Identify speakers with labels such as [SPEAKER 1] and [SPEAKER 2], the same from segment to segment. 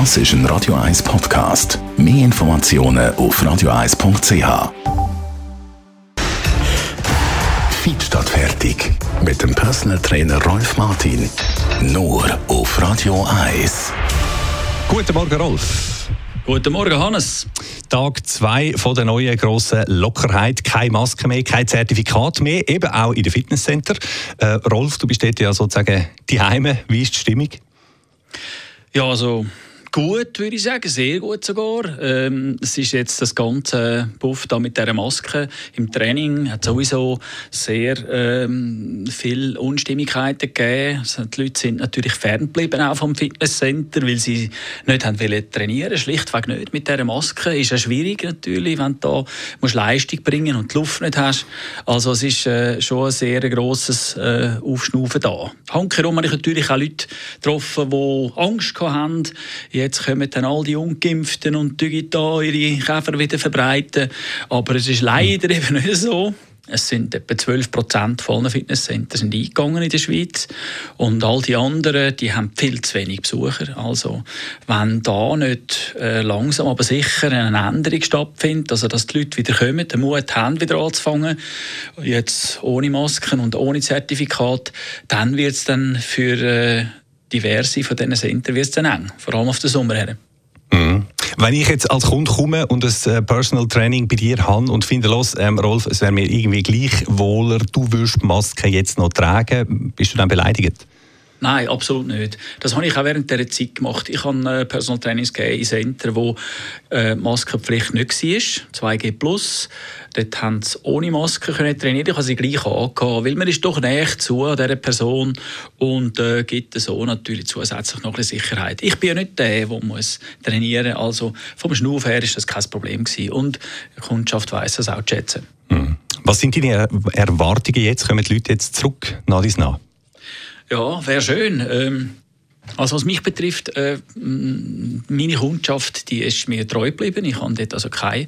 [SPEAKER 1] Das ist ein Radio 1 Podcast. Mehr Informationen auf radio1.ch. Fit statt fertig. Mit dem Personal Trainer Rolf Martin. Nur auf Radio 1.
[SPEAKER 2] Guten Morgen, Rolf.
[SPEAKER 3] Guten Morgen, Hannes.
[SPEAKER 2] Tag 2 von der neuen grossen Lockerheit. Keine Maske mehr, kein Zertifikat mehr, eben auch in den Fitnesscenter. Äh, Rolf, du bist dort ja sozusagen die Heime. Wie ist die Stimmung?
[SPEAKER 3] Ja, also gut, würde ich sagen, sehr gut sogar. Ähm, es ist jetzt das ganze Buff da mit der Maske im Training hat sowieso sehr ähm, viel Unstimmigkeiten gegeben. Also die Leute sind natürlich ferngeblieben auch vom Fitnesscenter, weil sie nicht haben wollen trainieren, schlichtweg nicht mit der Maske. Ist ja schwierig natürlich, wenn du da Leistung bringen und die Luft nicht hast. Also es ist äh, schon ein sehr grosses äh, Aufschnaufen da. Handherum habe ich natürlich auch Leute getroffen, die Angst hatten. Jetzt kommen dann all die Ungeimpften und da ihre Käfer wieder verbreiten. Aber es ist leider eben nicht so. Es sind etwa 12 Prozent von allen Fitnesscenter sind eingegangen in der Schweiz und all die anderen, die haben viel zu wenig Besucher. Also wenn da nicht äh, langsam aber sicher eine Änderung stattfindet, also dass die Leute wieder kommen, den Mut haben, wieder anzufangen, jetzt ohne Masken und ohne Zertifikat, dann wird es dann für äh, diverse von diesen es dann eng, vor allem auf den Sommer her.
[SPEAKER 2] Mhm. Wenn ich jetzt als Kunde komme und ein äh, Personal Training bei dir habe und finde, los, ähm, Rolf, es wäre mir irgendwie gleich wohler, du würdest die Maske jetzt noch tragen, bist du dann beleidigt?
[SPEAKER 3] Nein, absolut nicht. Das habe ich auch während dieser Zeit gemacht. Ich habe äh, Personal Trainings in Center, wo äh, Maskenpflicht nicht war, 2G+. Dort haben sie ohne Maske können trainieren. Ich habe sie gleich angehabt, weil man ist doch näher zu dieser Person und äh, gibt so natürlich zusätzlich noch eine Sicherheit. Ich bin ja nicht der, der muss trainieren muss. Also vom Schnuff her ist das kein Problem gewesen. Und die Kundschaft weiss das auch zu schätzen.
[SPEAKER 2] Mhm. Was sind deine Erwartungen jetzt? Kommen die Leute jetzt zurück nach dies?
[SPEAKER 3] Ja, wäre schön. Ähm, also was mich betrifft, äh, meine Kundschaft, die ist mir treu geblieben. Ich hatte dort also keine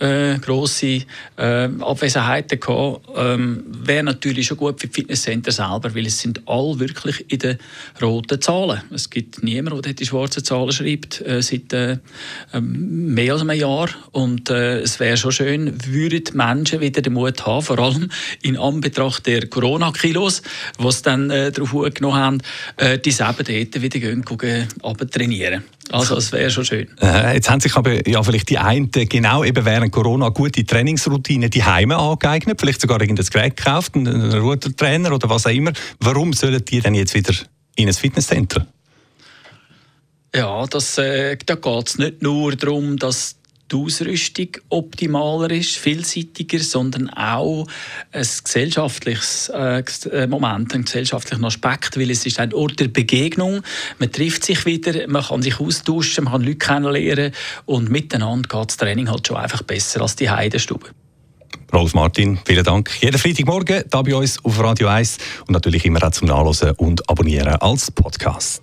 [SPEAKER 3] äh, grosse äh, Abwesenheiten gehabt. Ähm, Wäre natürlich schon gut für die Fitnesscenter selber, weil es sind alle wirklich in den roten Zahlen. Es gibt niemanden, der die schwarzen Zahlen schreibt äh, seit äh, ähm, mehr als einem Jahr. Und äh, es wäre schon schön, würden die Menschen wieder den Mut haben, vor allem in Anbetracht der Corona-Kilos, was dann äh, darauf genommen haben, äh, die selber dort dort wieder gehen, gucken, trainieren. Also das wäre schon schön.
[SPEAKER 2] Äh, jetzt haben sich aber ja vielleicht die einen genau eben während Corona gute Trainingsroutinen die Heime angeeignet, vielleicht sogar irgendein Gerät gekauft, einen Rudertrainer oder was auch immer. Warum sollen die dann jetzt wieder in ein Fitnesscenter?
[SPEAKER 3] Ja, das, äh, da geht es nicht nur darum, dass die Ausrüstung optimaler ist, vielseitiger, sondern auch ein gesellschaftliches äh, äh, Moment, ein gesellschaftlicher Aspekt, weil es ist ein Ort der Begegnung. Man trifft sich wieder, man kann sich austauschen, man kann Leute kennenlernen und miteinander geht das Training halt schon einfach besser als die Heidenstube.
[SPEAKER 2] Rolf Martin, vielen Dank. Jeden Freitagmorgen hier bei uns auf Radio 1 und natürlich immer auch zum Nachlesen und Abonnieren als Podcast.